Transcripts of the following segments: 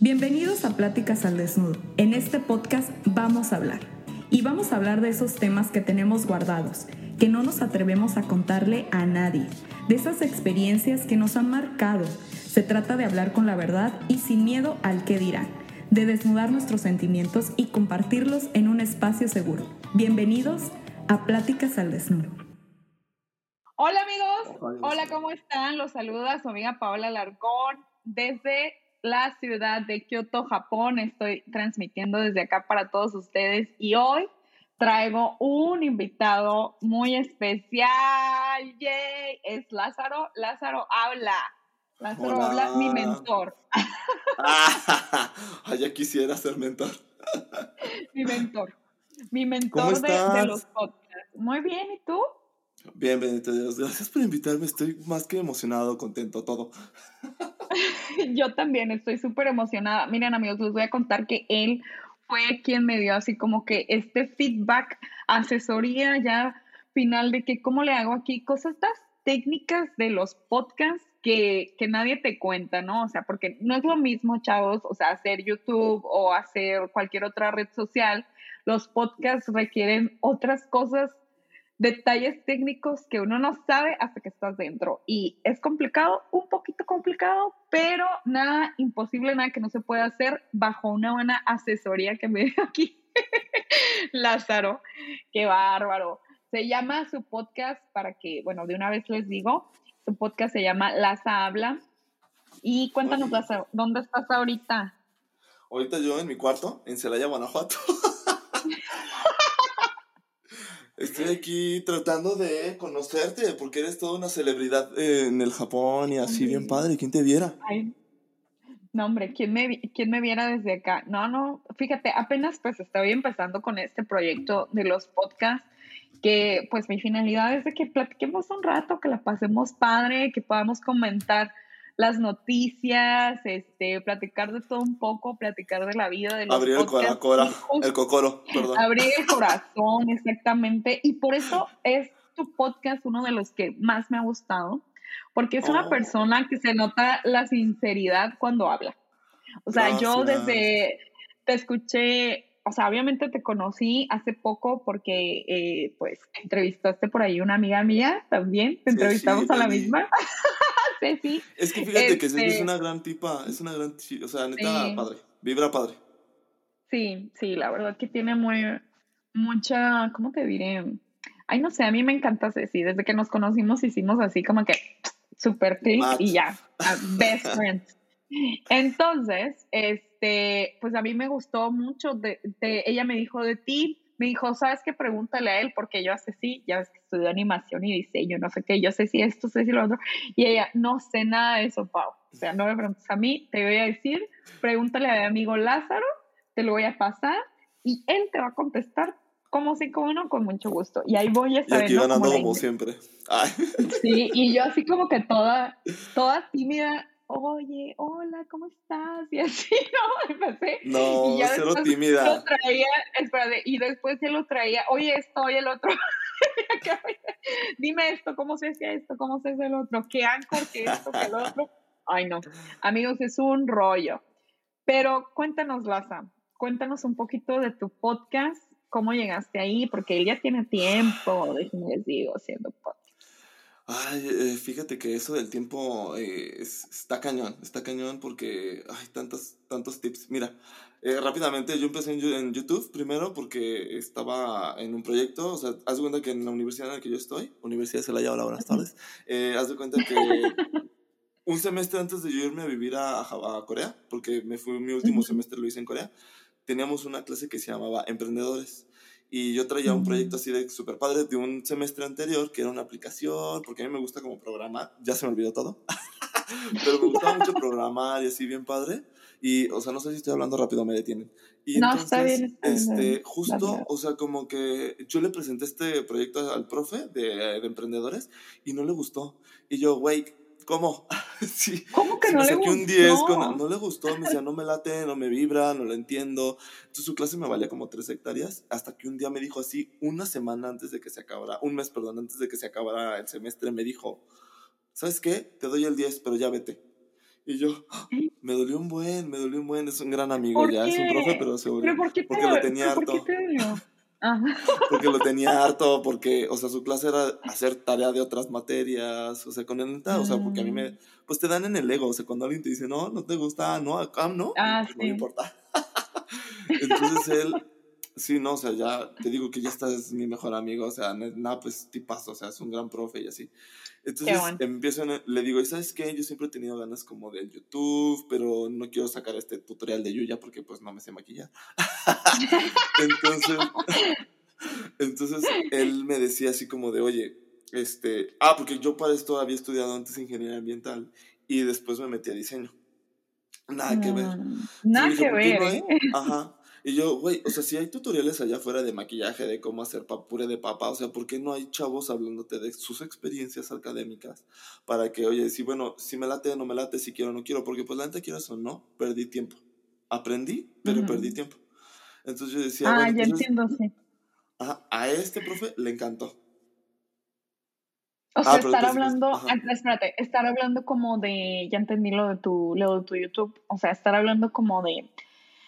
Bienvenidos a Pláticas al Desnudo. En este podcast vamos a hablar. Y vamos a hablar de esos temas que tenemos guardados, que no nos atrevemos a contarle a nadie, de esas experiencias que nos han marcado. Se trata de hablar con la verdad y sin miedo al que dirán, de desnudar nuestros sentimientos y compartirlos en un espacio seguro. Bienvenidos a Pláticas al Desnudo. Hola amigos, hola, ¿cómo están? Los saluda su amiga Paola Larcón desde la ciudad de Kyoto, Japón. Estoy transmitiendo desde acá para todos ustedes y hoy traigo un invitado muy especial. ¡Yay! Es Lázaro. Lázaro habla. Lázaro habla, mi mentor. Ah, ya quisiera ser mentor. mi mentor. Mi mentor de, de los podcasts. Muy bien, ¿y tú? Bien, bendito Dios. Gracias por invitarme. Estoy más que emocionado, contento, todo. Yo también estoy súper emocionada. Miren, amigos, les voy a contar que él fue quien me dio así como que este feedback, asesoría ya final de que cómo le hago aquí cosas estas técnicas de los podcasts que, que nadie te cuenta, ¿no? O sea, porque no es lo mismo, chavos, o sea, hacer YouTube o hacer cualquier otra red social. Los podcasts requieren otras cosas detalles técnicos que uno no sabe hasta que estás dentro. Y es complicado, un poquito complicado, pero nada imposible, nada que no se pueda hacer bajo una buena asesoría que me dio aquí Lázaro. Qué bárbaro. Se llama su podcast, para que, bueno, de una vez les digo, su podcast se llama Laza Habla. Y cuéntanos, Lázaro, ¿dónde estás ahorita? Ahorita yo en mi cuarto, en Celaya, Guanajuato. Estoy aquí tratando de conocerte porque eres toda una celebridad en el Japón y así bien padre. ¿Quién te viera? no, hombre, ¿quién me, ¿quién me viera desde acá? No, no, fíjate, apenas pues estoy empezando con este proyecto de los podcasts que pues mi finalidad es de que platiquemos un rato, que la pasemos padre, que podamos comentar las noticias, este, platicar de todo un poco, platicar de la vida de los Abrir el, cora, el cocoro, perdón. Abrir el corazón, exactamente. Y por eso es tu podcast uno de los que más me ha gustado, porque es una oh. persona que se nota la sinceridad cuando habla. O sea, yo desde, te escuché, o sea, obviamente te conocí hace poco porque, eh, pues, entrevistaste por ahí una amiga mía también, te entrevistamos a la misma. Es que fíjate que es este una gran tipa, es una gran, o sea, neta, padre, vibra padre. Sí, sí, la verdad que tiene muy, mucha, ¿cómo te diré? Ay, no sé, a mí me encanta Ceci, desde que nos conocimos hicimos así como que super click y ya, best friends. Entonces, este, pues a mí me gustó mucho, de, ella me dijo de ti, me dijo, ¿sabes qué? Pregúntale a él, porque yo hace sí, ya ves que estudió animación y diseño, no sé qué, yo sé si esto, sé si lo otro. Y ella, no sé nada de eso, Pau. O sea, no me preguntes a mí, te voy a decir, pregúntale a mi amigo Lázaro, te lo voy a pasar y él te va a contestar como sí, como no, con mucho gusto. Y ahí voy a estar. Y aquí ganando como, siempre. Sí, y yo así como que toda, toda tímida, oye, hola, ¿cómo estás? Y así, ¿no? Empecé. No, y ya cero tímida. Lo traía, espérate, y después se lo traía, oye esto, oye el otro. Dime esto, ¿cómo se hace esto? ¿Cómo se hace el otro? ¿Qué anchor? ¿Qué esto? ¿Qué el otro? Ay, no. Amigos, es un rollo. Pero cuéntanos, Laza, cuéntanos un poquito de tu podcast, cómo llegaste ahí, porque él ya tiene tiempo, déjenme les digo, haciendo podcast. Ay, eh, fíjate que eso del tiempo eh, está cañón, está cañón porque hay tantos, tantos tips. Mira, eh, rápidamente yo empecé en, YouTube primero porque estaba en un proyecto, o sea, haz de cuenta que en la universidad en la que yo estoy, Universidad de Celaya, hola, buenas tardes, haz de cuenta que un semestre antes de yo irme a vivir a, a Corea, porque me fui, mi último semestre lo hice en Corea, teníamos una clase que se llamaba Emprendedores. Y yo traía un proyecto así de super padre de un semestre anterior, que era una aplicación, porque a mí me gusta como programar, ya se me olvidó todo, pero me gustaba mucho programar y así bien padre. Y, o sea, no sé si estoy hablando rápido, me detienen. Y no, entonces, está bien, este, justo, o sea, como que yo le presenté este proyecto al profe de, de emprendedores y no le gustó. Y yo, güey, ¿Cómo? sí. ¿Cómo que no le gustó? un 10 no le gustó, me decía, no me late, no me vibra, no lo entiendo. Entonces su clase me valía como tres hectáreas, hasta que un día me dijo así, una semana antes de que se acabara, un mes, perdón, antes de que se acabara el semestre, me dijo, ¿sabes qué? Te doy el 10, pero ya vete. Y yo, me dolió un buen, me dolió un buen, es un gran amigo ya, es un profe, pero se volvió. por qué porque lo tenía harto. Porque lo tenía harto, porque, o sea, su clase era hacer tarea de otras materias, o sea, con el o sea, porque a mí me, mm. pues te dan en el ego, o sea, cuando alguien te dice, no, no te gusta, no, acá no, ah, no me importa. Entonces él, sí, no, o sea, ya te digo que ya está, es mi mejor amigo, o sea, nada, pues tipazo, o sea, es un gran profe y así. Entonces empiezo, le digo, ¿y sabes qué? Yo siempre he tenido ganas como de YouTube, pero no quiero sacar este tutorial de Yuya porque pues no me sé maquillar. entonces, entonces él me decía así como de, oye, este, ah, porque yo para esto había estudiado antes ingeniería ambiental y después me metí a diseño. Nada que ver. Mm, nada que ver. ¿eh? Ajá. Y yo, güey, o sea, si hay tutoriales allá afuera de maquillaje, de cómo hacer puré de papa, o sea, ¿por qué no hay chavos hablándote de sus experiencias académicas? Para que, oye, si bueno, si me late no me late, si quiero o no quiero, porque pues la gente quiere o no, perdí tiempo. Aprendí, pero perdí tiempo. Entonces yo decía, ah, ya entiendo, sí. a este profe le encantó. O sea, ah, estar hablando, ah, espérate, estar hablando como de, ya entendí lo de tu, lo de tu YouTube, o sea, estar hablando como de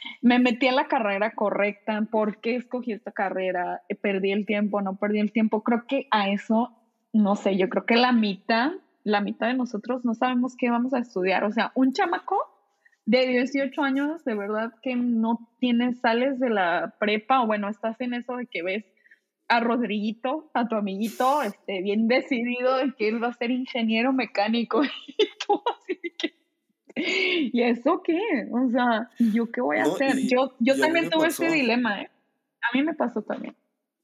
me metí a la carrera correcta, ¿por qué escogí esta carrera? ¿Perdí el tiempo? ¿No perdí el tiempo? Creo que a eso, no sé, yo creo que la mitad, la mitad de nosotros no sabemos qué vamos a estudiar. O sea, un chamaco de 18 años, de verdad que no tienes, sales de la prepa o bueno, estás en eso de que ves a Rodriguito, a tu amiguito, este, bien decidido de que él va a ser ingeniero mecánico y tú así que ¿Y eso qué? O sea, ¿yo qué voy a hacer? yo yo también tuve ese dilema, ¿eh? A mí me pasó también.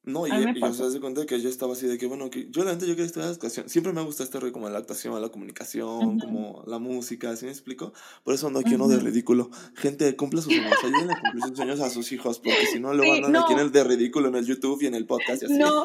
No, y, y o sea, se cuenta que yo estaba así de que, bueno, que yo la gente yo quería estudiar actuación. Siempre me ha gustado este rollo como la actuación, la comunicación, como la música, ¿así me explico? Por eso ando aquí uno de ridículo. Gente, cumple sus sueños, ayuden a cumplir sus sueños a sus hijos, porque si no, luego andan aquí en el de ridículo en el YouTube y en el podcast y así. No,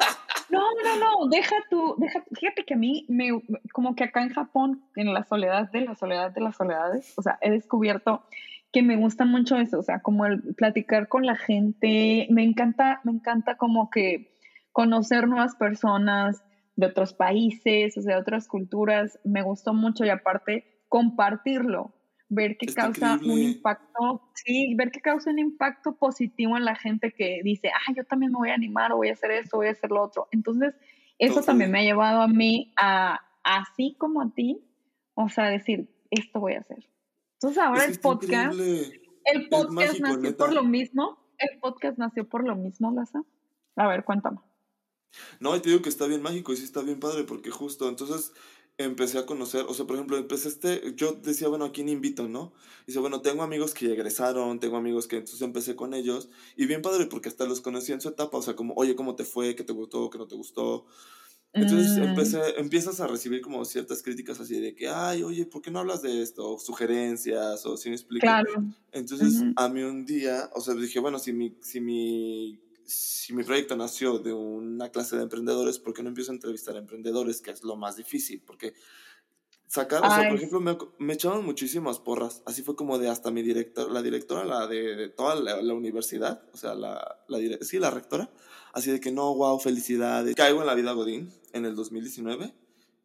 no, no, no, deja tú, deja, fíjate que a mí, me, como que acá en Japón, en la soledad de la soledad de las soledades, o sea, he descubierto que me gusta mucho eso, o sea, como el platicar con la gente, me encanta, me encanta como que conocer nuevas personas de otros países, o sea, de otras culturas, me gustó mucho y aparte compartirlo, ver que causa un impacto, sí, ver que causa un impacto positivo en la gente que dice, ah, yo también me voy a animar o voy a hacer esto, voy a hacer lo otro. Entonces, eso también me ha llevado a mí a, así como a ti, o sea, decir, esto voy a hacer. Entonces ahora el podcast, el podcast nació por lo mismo, el podcast nació por lo mismo, Laza. A ver, cuéntame. No, y te digo que está bien mágico y sí está bien padre porque justo entonces empecé a conocer, o sea, por ejemplo, empecé este, yo decía, bueno, ¿a quién invito, no? Y dice, bueno, tengo amigos que egresaron, tengo amigos que entonces empecé con ellos y bien padre porque hasta los conocí en su etapa, o sea, como, oye, ¿cómo te fue? ¿Qué te gustó? ¿Qué no te gustó? Entonces mm. empecé, empiezas a recibir como ciertas críticas así de que, ay, oye, ¿por qué no hablas de esto? O sugerencias, o si me explico. Claro. Entonces, a mí un día, o sea, dije, bueno, si mi, si mi, si mi proyecto nació de una clase de emprendedores, ¿por qué no empiezo a entrevistar a emprendedores? Que es lo más difícil, porque sacar, o sea, por ejemplo, me, me, echaban muchísimas porras. Así fue como de hasta mi director, la directora la de, toda la, la, universidad, o sea, la, la sí, la rectora Así de que no, wow, felicidades. Caigo en la vida Godín en el 2019,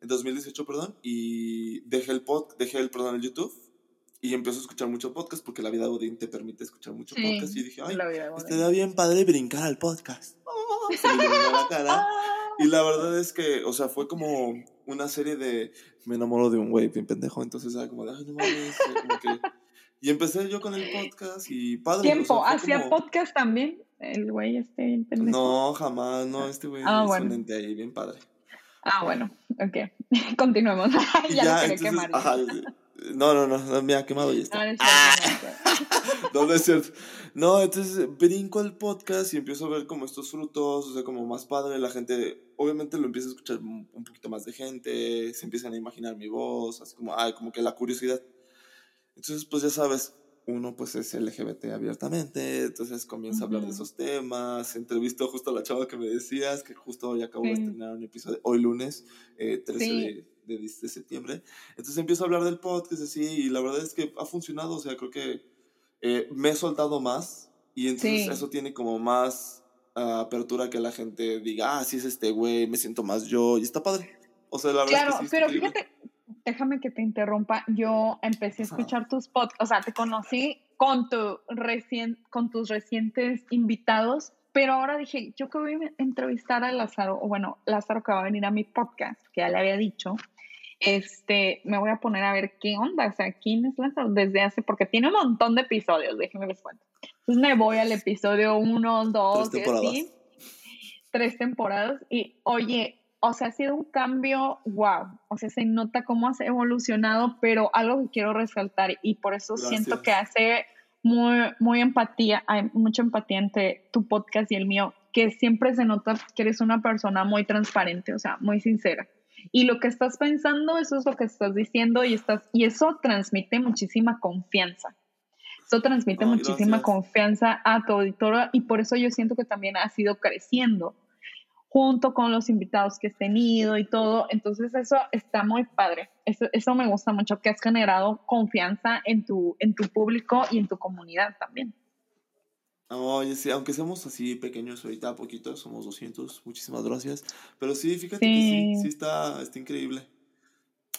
en 2018, perdón, y dejé el pod, dejé el, perdón, el YouTube y empecé a escuchar mucho podcast porque la vida Godín te permite escuchar mucho podcast y dije, ay, te da bien padre brincar al podcast. se me la cara. Y la verdad es que, o sea, fue como una serie de. Me enamoro de un güey bien pendejo, entonces era como de. Ay, no mames. Como que, y empecé yo con el podcast y padre. ¿Tiempo? ¿Hacía podcast también? El güey este bien pendejo. No, jamás, no, este güey ah, es bueno. un ente ahí bien padre. Ah, bueno, ok. Continuemos. ya, ya lo quemar. No, no, no, me ha quemado y está. Ah, no, no es cierto. No, entonces brinco al podcast y empiezo a ver como estos frutos, o sea, como más padre, la gente, obviamente lo empieza a escuchar un poquito más de gente, se empiezan a imaginar mi voz, así como, ay, como que la curiosidad entonces, pues ya sabes, uno pues es LGBT abiertamente, entonces comienza a hablar de esos temas, entrevistó justo a la chava que me decías, que justo hoy acabo de estrenar un episodio, hoy lunes, eh, 13 de, de, septiembre, entonces empiezo a hablar del podcast así, y la verdad es que ha funcionado, o sea, creo que eh, me he soltado más, y entonces eso tiene como más uh, apertura que la gente diga, ah, sí es este güey, me siento más yo, y está padre. O sea, la verdad es que pero fíjate, déjame que te interrumpa. Yo empecé a escuchar tus podcasts, o sea, te conocí con, tu recien, con tus recientes invitados, pero ahora dije, yo que voy a entrevistar a Lázaro, o bueno, Lázaro que va a venir a mi podcast, que ya le había dicho, este, me voy a poner a ver qué onda, o sea, quién es Lázaro desde hace, porque tiene un montón de episodios, déjenme les cuento. Entonces me voy al episodio 1, 2, tres temporadas. tres temporadas, y oye, o sea, ha sido un cambio, wow, o sea, se nota cómo has evolucionado, pero algo que quiero resaltar y por eso siento que hace muy, muy empatía, hay mucha empatía entre tu podcast y el mío, que siempre se nota que eres una persona muy transparente, o sea, muy sincera. Y lo que estás pensando, eso es lo que estás diciendo y, estás, y eso transmite muchísima confianza. Eso transmite muchísima confianza a tu auditorio y por eso yo siento que también ha sido creciendo junto con los invitados que has tenido y todo. Entonces eso está muy padre. Eso, eso me gusta mucho, que has generado confianza en tu, en tu público y en tu comunidad también. Oye, sí, aunque somos así pequeños ahorita, poquito, somos 200, muchísimas gracias. Pero sí, fíjate que sí, sí está, está increíble.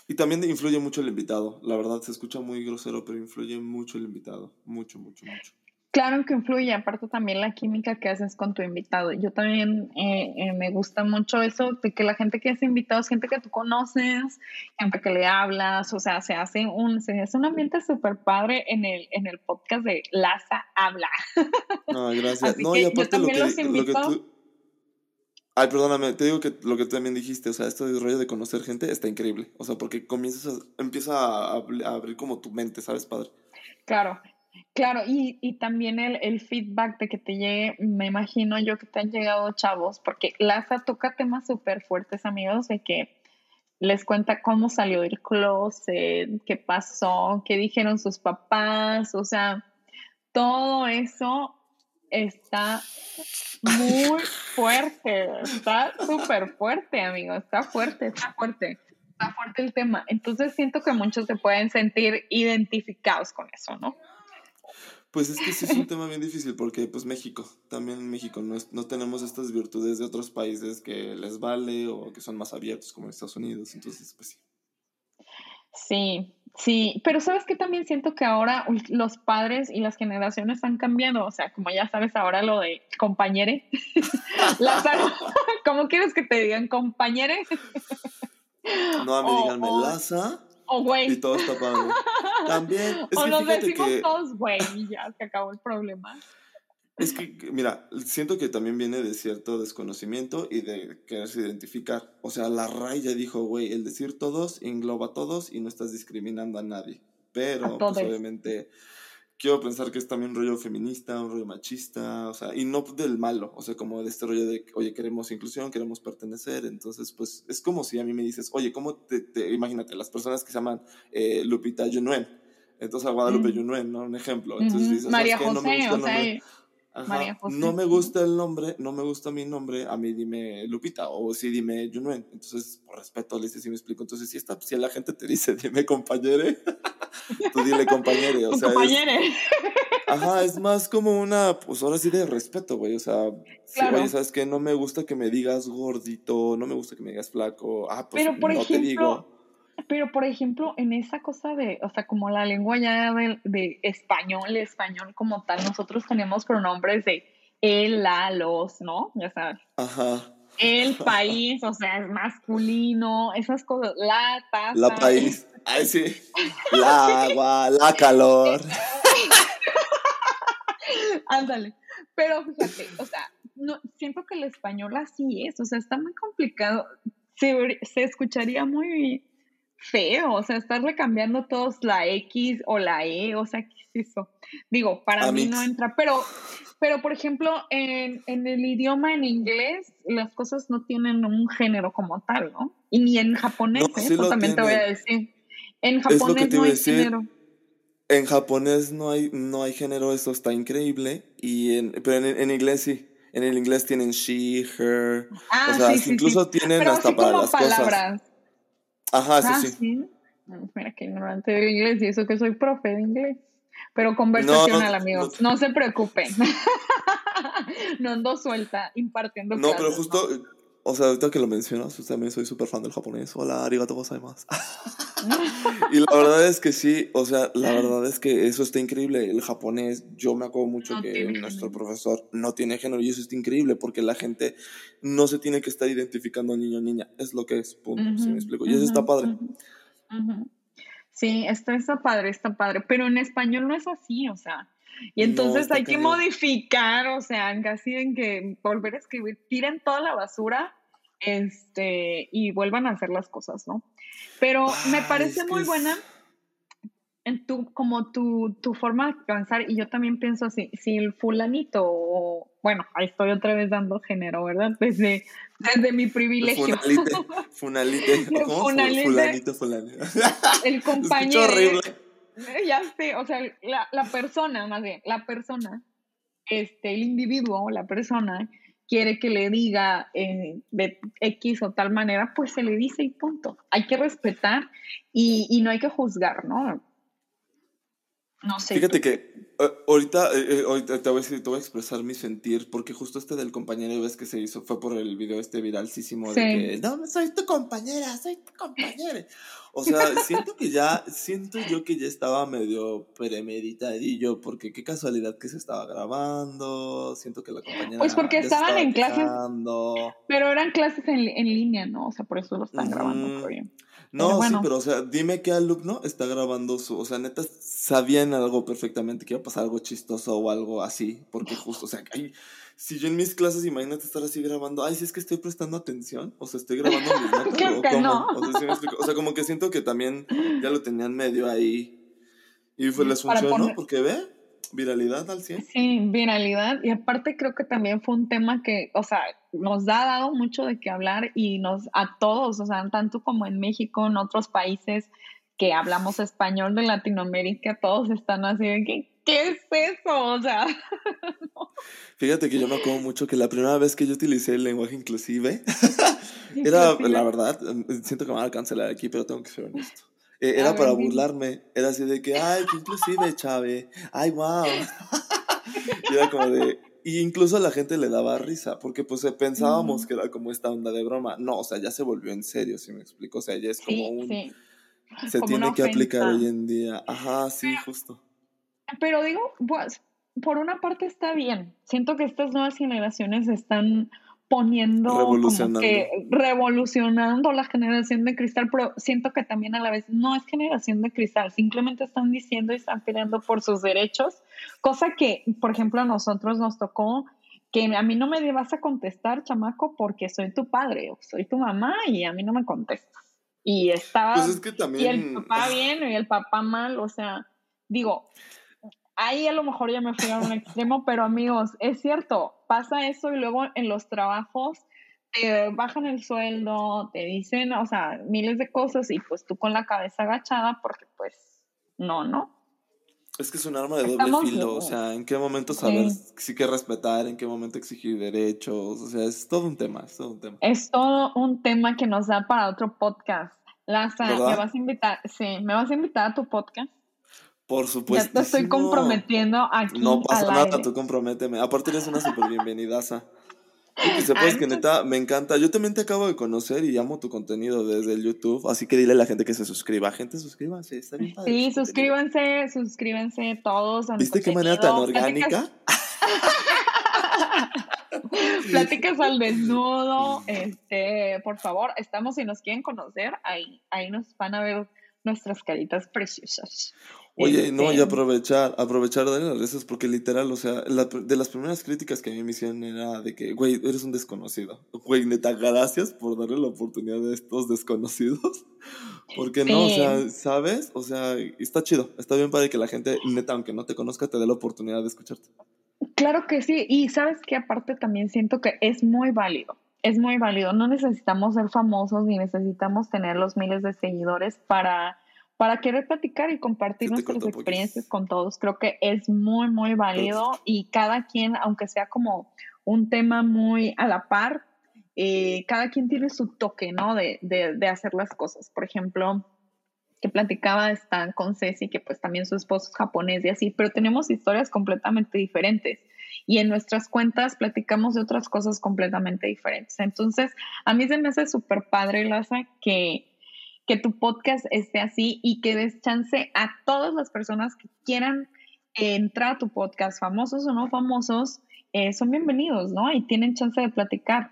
Y también influye mucho el invitado, la verdad, se escucha muy grosero, pero influye mucho el invitado, mucho, mucho, mucho. Claro que influye, aparte también la química que haces con tu invitado. Yo también eh, eh, me gusta mucho eso de que la gente que es invitado es gente que tú conoces, gente que le hablas, o sea, se hace un, se hace un ambiente súper padre en el, en el podcast de Laza Habla. No, gracias. no, y aparte lo que, lo que tú... Ay, perdóname, te digo que lo que tú también dijiste, o sea, esto de rollo de conocer gente está increíble. O sea, porque comienzas a, empieza a, a abrir como tu mente, ¿sabes, padre? Claro, Claro, y, y también el, el, feedback de que te llegue, me imagino yo que te han llegado chavos, porque Laza toca temas súper fuertes, amigos, de que les cuenta cómo salió del closet, qué pasó, qué dijeron sus papás, o sea, todo eso está muy fuerte, está súper fuerte, amigo, está fuerte, está fuerte, está fuerte el tema. Entonces siento que muchos se pueden sentir identificados con eso, ¿no? Pues es que sí es un tema bien difícil porque pues México, también México no, no tenemos estas virtudes de otros países que les vale o que son más abiertos como Estados Unidos, entonces pues sí. Sí, sí, pero sabes que también siento que ahora los padres y las generaciones han cambiado, o sea, como ya sabes ahora lo de compañere, ¿cómo quieres que te digan compañere? no, a mí díganme Laza o güey. Y todo está padre. También. Es o que nos decimos que... todos güey y ya se acabó el problema. Es que, mira, siento que también viene de cierto desconocimiento y de quererse identificar. O sea, la RAI ya dijo, güey, el decir todos engloba a todos y no estás discriminando a nadie. Pero, pues obviamente, quiero pensar que es también un rollo feminista, un rollo machista, o sea, y no del malo, o sea, como de este rollo de, oye, queremos inclusión, queremos pertenecer, entonces, pues, es como si a mí me dices, oye, ¿cómo te, imagínate, las personas que se llaman eh, Lupita Yunuen, entonces a Guadalupe mm. Yunuen, ¿no? Un ejemplo, entonces dices, María José, no me gusta o sea... María José. No me gusta el nombre, no me gusta mi nombre, a mí dime Lupita o sí dime Yunuen. Entonces, por respeto, le dice si me explico. Entonces, si, está, si la gente te dice dime compañere, tú dile compañere. O sea, compañere. ajá, es más como una, pues ahora sí de respeto, güey. O sea, oye, ¿sabes qué? No me gusta que me digas gordito, no me gusta que me digas flaco. Ah, pues Pero, por no ejemplo, te digo. Pero, por ejemplo, en esa cosa de, o sea, como la lengua ya de, de español, español como tal, nosotros tenemos pronombres de el, la, los, ¿no? Ya sabes. Ajá. El país, o sea, es masculino, esas cosas, la taza. La país. Ay, sí. La agua, la calor. Ándale. Pero fíjate, o sea, no, siento que el español así es, o sea, está muy complicado. Se, se escucharía muy feo, o sea, estarle cambiando todos la X o la E, o sea, ¿qué es eso? Digo, para mí no entra, pero, pero por ejemplo, en, en, el idioma en inglés, las cosas no tienen un género como tal, ¿no? Y ni en japonés, ¿eh? eso también te voy a decir. En japonés no hay género. En japonés no hay, no hay género, eso está increíble, y en, pero en, en inglés sí. En el inglés tienen she, her, ah, o sea, sí, incluso tienen hasta para las palabras. cosas. Ajá, sí, ah, sí. Mira qué ignorante de inglés y eso que soy profe de inglés. Pero conversacional, amigos. No, se preocupen. no ando suelta impartiendo No, pero justo o sea, ahorita que lo mencionas, pues también soy súper fan del japonés. Hola, arigato gozaimasu. y la verdad es que sí, o sea, la verdad es que eso está increíble. El japonés, yo me acuerdo mucho que nuestro profesor no tiene género y eso está increíble porque la gente no se tiene que estar identificando niño o niña. Es lo que es, punto. me explico? Y eso está padre. Sí, esto está padre, está padre. Pero en español no es así, o sea. Y entonces hay que modificar, o sea, casi en que volver a escribir, tiren toda la basura este, y vuelvan a hacer las cosas, ¿no? Pero me parece muy buena en tu, como tu, tu, forma de pensar, y yo también pienso así, si el fulanito, o, bueno, ahí estoy otra vez dando género, ¿verdad? Desde, desde mi privilegio. Funalite, funalite, ¿cómo? Funalite, fulanito, fulanito. El compañero. Ya sé, o sea, la, la persona, más bien, la persona, este, el individuo, la persona, quiere que le diga eh, de X o tal manera, pues se le dice y punto. Hay que respetar y, y no hay que juzgar, ¿no? No sé. Fíjate que ahorita, eh, ahorita te, voy a te, voy a expresar mi sentir, porque justo este del compañero, ves que se hizo, fue por el video este viralísimo de que, no, soy tu compañera, soy tu compañera. O sea, siento que ya, siento yo que ya estaba medio premeditadillo, porque qué casualidad que se estaba grabando, siento que la compañera... Pues porque estaban en clases, pero eran clases en, en, línea, ¿no? O sea, por eso lo están grabando, creo. No, sí, pero o sea, dime qué alumno está grabando su, o sea, neta, sabían algo perfectamente que pasar algo chistoso o algo así, porque justo, o sea, si yo en mis clases, imagínate estar así grabando, ay, si es que estoy prestando atención, o sea, estoy grabando mis notas, o, no. o, sea, como que siento que también ya lo tenían medio ahí y pues les funcionó, porque ve, viralidad al 100. Sí, viralidad. Y aparte creo que también fue un tema que, o sea, nos ha dado mucho de qué hablar y nos, a todos, o sea, tanto como en México, en otros países que hablamos español de Latinoamérica, todos están así de que, ¿qué es eso? O sea, Fíjate que yo me acuerdo mucho que la primera vez que yo utilicé el lenguaje inclusive, era, la verdad, siento que me van a cancelar aquí, pero tengo que ser honesto. Eh, era para burlarme. Era así de que, ay, qué inclusive, Chave. Ay, wow. y era como de. Y incluso a la gente le daba risa, porque pues pensábamos que era como esta onda de broma. No, o sea, ya se volvió en serio, si me explico. O sea, ya es como un. Se tiene que aplicar hoy en día. Ajá, sí, justo. Pero digo, pues, por una parte está bien. Siento que estas nuevas generaciones están poniendo revolucionando. que revolucionando la generación de cristal, pero siento que también a la vez no es generación de cristal, simplemente están diciendo y están peleando por sus derechos, cosa que, por ejemplo, a nosotros nos tocó que a mí no me vas a contestar, chamaco, porque soy tu padre o soy tu mamá y a mí no me contestas. Y estaba pues que también... y el papá bien y el papá mal, o sea, digo, ahí a lo mejor ya me fui a un extremo, pero amigos, es cierto, pasa eso y luego en los trabajos te bajan el sueldo, te dicen, o sea, miles de cosas y pues tú con la cabeza agachada porque pues no, ¿no? Es que es un arma de doble filo, o sea, en qué momento saber sí. que respetar, en qué momento exigir derechos, o sea, es todo un tema, es todo un tema. Es todo un tema que nos da para otro podcast. Laza, ¿me vas a invitar? Sí, ¿me vas a invitar a tu podcast? Por supuesto. Ya te estoy comprometiendo aquí. No pasa nada, tú comprométeme. Aparte eres una súper bienvenidaza. Y que sepas que neta, me encanta. Yo también te acabo de conocer y amo tu contenido desde el YouTube. Así que dile a la gente que se suscriba. Gente, suscríbanse. Está bien padre. Sí, suscríbanse, suscríbanse todos. ¿Viste qué manera tan orgánica? Pláticas al desnudo. Este, por favor, estamos si nos quieren conocer, ahí, ahí nos van a ver nuestras caritas preciosas. Oye, no, y este, aprovechar, aprovechar de las gracias porque literal, o sea, de las primeras críticas que a mí me hicieron era de que, güey, eres un desconocido. Güey, neta, gracias por darle la oportunidad a estos desconocidos. Porque no, o sea, ¿sabes? O sea, está chido, está bien para que la gente, neta, aunque no te conozca, te dé la oportunidad de escucharte. Claro que sí, y sabes que aparte también siento que es muy válido. Es muy válido. No necesitamos ser famosos ni necesitamos tener los miles de seguidores para para querer platicar y compartir nuestras experiencias con todos. Creo que es muy, muy válido y cada quien, aunque sea como un tema muy a la par, eh, cada quien tiene su toque, ¿no? De, de, de, hacer las cosas. Por ejemplo, que platicaba está con Ceci, que pues también su esposo es japonés y así, pero tenemos historias completamente diferentes. Y en nuestras cuentas platicamos de otras cosas completamente diferentes. Entonces, a mí se me hace súper padre, Laza, que, que tu podcast esté así y que des chance a todas las personas que quieran entrar a tu podcast, famosos o no famosos, eh, son bienvenidos, ¿no? Y tienen chance de platicar.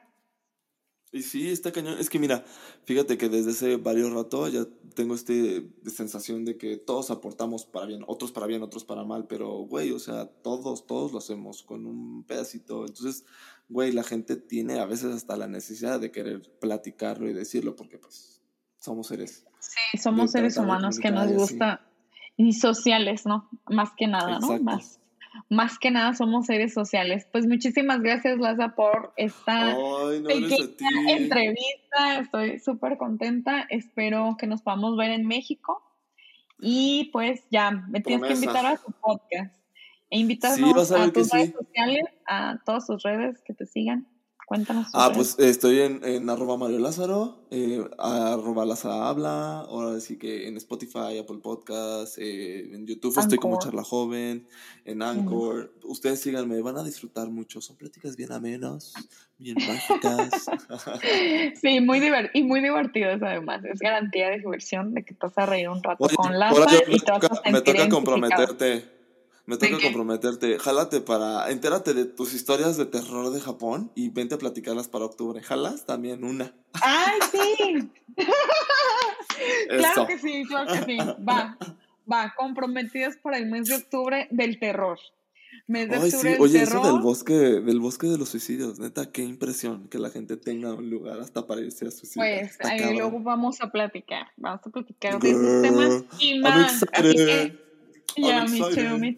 Y sí, está cañón. Es que mira, fíjate que desde hace varios rato ya tengo este sensación de que todos aportamos para bien, otros para bien, otros para mal, pero güey, o sea, todos, todos lo hacemos con un pedacito. Entonces, güey, la gente tiene a veces hasta la necesidad de querer platicarlo y decirlo porque pues somos seres. Sí, somos seres humanos que nos gusta y sociales, ¿no? Más que nada, ¿no? Más más que nada somos seres sociales. Pues muchísimas gracias, Laza, por esta pequeña entrevista. Estoy súper contenta. Espero que nos podamos ver en México. Y pues ya, me tienes que invitar a tu podcast. E invitarnos a, tus redes sociales, a todas tus redes que te sigan. Cuéntanos. Ah, pues estoy en, en arroba Mario Lázaro, eh, arroba Lázaro Habla, ahora sí que en Spotify, Apple Podcast, eh, en YouTube estoy como Charla Joven, en Anchor. Ustedes síganme, van a disfrutar mucho. Son pláticas bien amenas, bien mágicas. sí, muy y muy divertidas además. Es garantía de diversión de que te vas a reír un rato con Lázaro y te vas a Me toca comprometerte me toca comprometerte. Jálate para. Entérate de tus historias de terror de Japón y vente a platicarlas para octubre. ¿Jalas? También una. ¡Ay, sí! claro que sí, claro que sí. Va, va. Comprometidas para el mes de octubre del terror. Mes de Ay, sí. Oye, eso del bosque, del bosque de los suicidios, neta, qué impresión que la gente tenga un lugar hasta para irse a suicidar. Pues ahí luego vamos a platicar, vamos a platicar de esos temas y más. Que ya, mi cheo, mi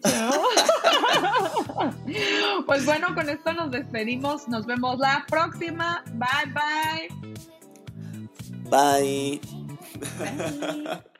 pues bueno, con esto nos despedimos. Nos vemos la próxima. Bye, bye. Bye. bye.